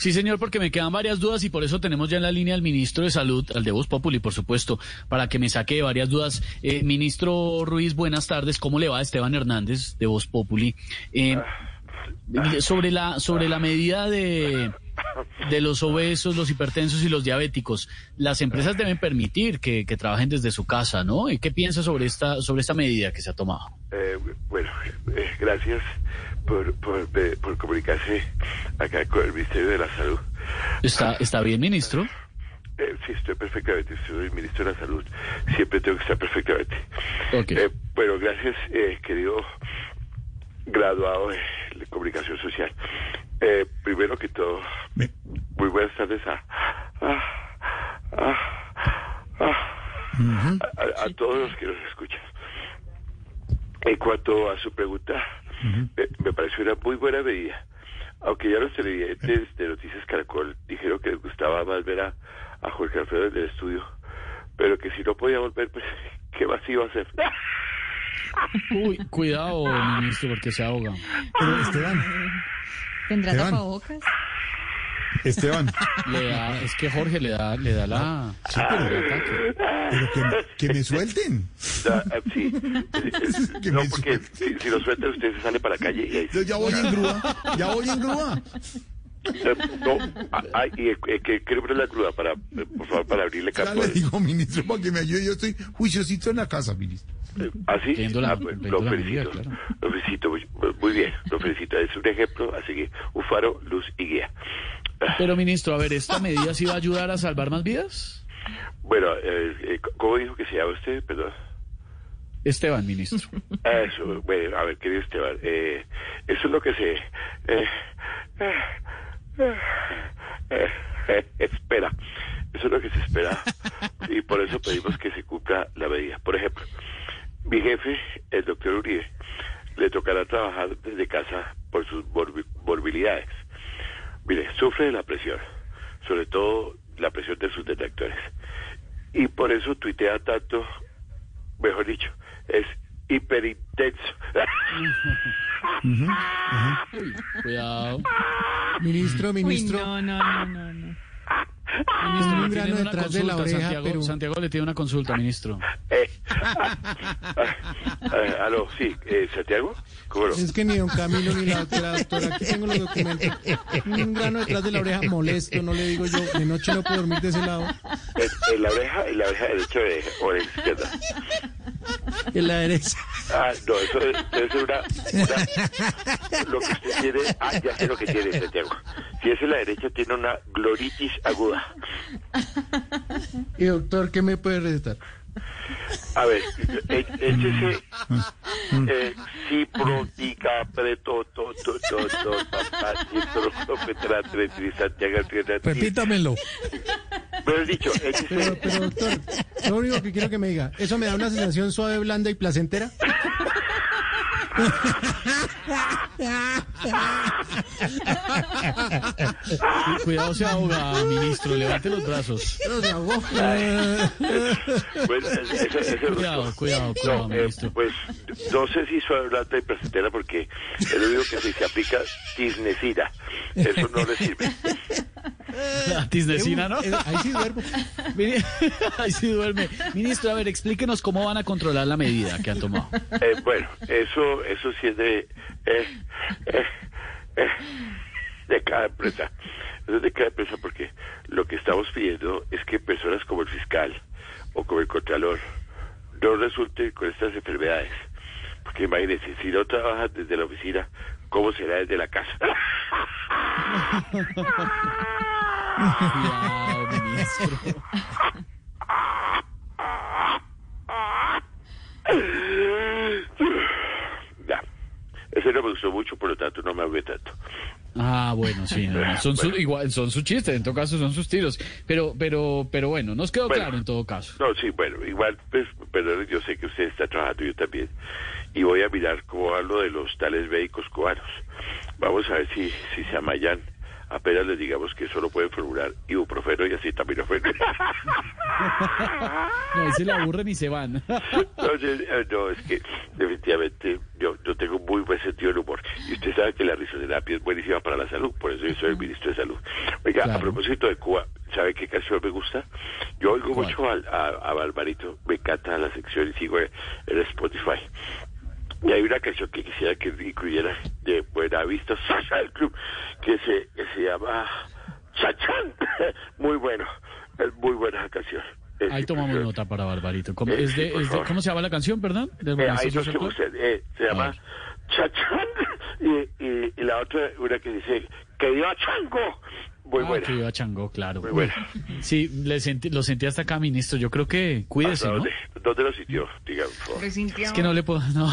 Sí, señor, porque me quedan varias dudas y por eso tenemos ya en la línea al ministro de Salud, al de Voz Populi, por supuesto, para que me saque varias dudas. Eh, ministro Ruiz, buenas tardes. ¿Cómo le va Esteban Hernández de Voz Populi? Eh, sobre la sobre la medida de de los obesos, los hipertensos y los diabéticos, las empresas deben permitir que, que trabajen desde su casa, ¿no? ¿Y qué piensa sobre esta sobre esta medida que se ha tomado? Eh, bueno, eh, gracias por, por, eh, por comunicarse acá con el Ministerio de la Salud. ¿Está, está bien, ministro? Eh, sí, estoy perfectamente. Soy ministro de la Salud. Siempre tengo que estar perfectamente. Ok. Eh, bueno, gracias, querido graduado de comunicación social. Eh, primero que todo, muy buenas tardes a, a, a, a- a- a todos los que nos escuchan. En cuanto a su pregunta, me pareció una muy buena medida. Aunque ya los televidentes de Noticias Caracol dijeron que les gustaba más ver a, a Jorge Alfredo en el estudio, pero que si no podía volver, pues, ¿qué más iba a hacer? Uy, cuidado, ministro, porque se ahoga. Pero Esteban, ¿Tendrá Esteban. tapabocas? Esteban, Le da, es que Jorge le da, le da la... Sí, pero pero que, que me suelten. Ah, eh, sí, Que no, me porque si, si lo sueltan, usted se sale para la calle y ahí Yo ya voy en grúa, ya voy en grúa. No, ah, ah, y que quiero poner la cruda para, por favor, para abrirle Ya campo. le digo, ministro, para que me ayude. Yo estoy juiciosito en la casa, ministro. ¿Así? Ah, viendo lo felicito. claro. Lo felicito muy, muy bien. Lo felicito. Es un ejemplo, así que un faro, luz y guía. Ah, Pero, ministro, a ver, ¿esta medida sí va a ayudar a salvar más vidas? Bueno, eh, eh, ¿cómo dijo que se llama usted? Perdón. Esteban, ministro. Ah, Eso, bueno, a ver, querido Esteban, eh, eso es lo que se... eh, eh, espera, eso es lo que se espera y por eso pedimos que se cumpla la medida. Por ejemplo, mi jefe, el doctor Uribe, le tocará trabajar desde casa por sus morbi- morbilidades. Mire, sufre de la presión, sobre todo la presión de sus detractores. Y por eso tuitea tanto, mejor dicho, es hiperintenso. Cuidado. Ministro, ministro, no, no, no, no, no. Ministro, un grano detrás de la oreja, Santiago, pero- Santiago le tiene una consulta, ministro. Eh, ah, ah, aló, sí, eh, Santiago, ¿cómo no? es que ni don Camilo ni la doctora, doctora, aquí tengo los documentos. Un grano detrás de la oreja molesto, no le digo yo, de noche no puedo dormir de ese lado. En, en la oreja, en la oreja derecha o oreja, oreja izquierda. En la derecha. Ah, no, eso es- una, una- Lo que usted tiene... Ah, ya sé lo que tiene, Santiago. Si es en la derecha, tiene una gloritis aguda. Y doctor, ¿qué me puede recetar? A ver, eh, échese... Eh, ciprotica, preto, to, to, to, to. Repítamelo. Pero dicho, échese... Pero, pero doctor, lo único que quiero que me diga, ¿eso me da una sensación suave, blanda y placentera? Cu- Cuidado, se ahoga, ministro. Levante los brazos. No, se ahogó. Pues, eso, eso- Cuidado, cuidado, cuidado, No, eh, ministro. pues no sé si suave blanda y placentera porque es lo único que si se aplica tisnecida. Eso no le sirve. Tisnecina, ¿no? Eh, Ahí sí duermo. Ahí sí duerme. Ministro, a ver, explíquenos cómo van a controlar la medida que han tomado. Eh, bueno, eso, eso sí es de, eh, eh, eh, de cada empresa. Eso es de cada empresa porque lo que estamos pidiendo es que personas como el fiscal o como el contralor no resulten con estas enfermedades. Porque imagínense, si no trabajan desde la oficina, ¿cómo será desde la casa? Cuidado, ministro. Ya. Ese no me gustó mucho, por lo tanto no me hablé tanto. Ah, bueno, sí, no, no, son, su, igual, son sus chistes, en todo caso son sus tiros. Pero, pero, pero bueno, nos quedó Bueno. claro en todo caso. No, sí, bueno, igual, pues, perdón, yo sé que usted está trabajando, yo también. Y voy a mirar cómo hablo de los tales médicos cubanos. Vamos a ver si, si se amayan. Apenas les digamos que solo pueden formular ibuprofeno y acetaminofeno. No, se le aburren y se van. No, eh, no, es que definitivamente yo, yo tengo muy buen sentido del humor. Y usted sabe que la risoterapia es buenísima para la salud, por eso yo soy el ministro de Salud. Oiga, Claro. a propósito de Cuba, ¿sabe qué canción me gusta? Yo oigo ¿Cuál? mucho a, a, Barbarito, me encanta la sección y sigo en, en Spotify. Y hay una canción que quisiera que incluyera de Buenavista Social Club, que se, llama Chachán. Muy bueno, es muy buena canción. Es Ahí tomamos nota para Barbarito. ¿Cómo, Eh, es sí, de, por es de-. ¿Cómo se llama la canción, perdón? Eh, ahí no busca, eh, se llama. Chachán y, y, y la otra, una que dice que dio a Chango. Muy Ah, buena. que iba Chango, claro. Muy buena. Sí, le sentí, lo sentí hasta acá, ministro. Yo creo que cuídese, ¿Hasta ¿no? dónde? ¿Dónde lo sintió? Diga, por favor. Es que no le puedo. No.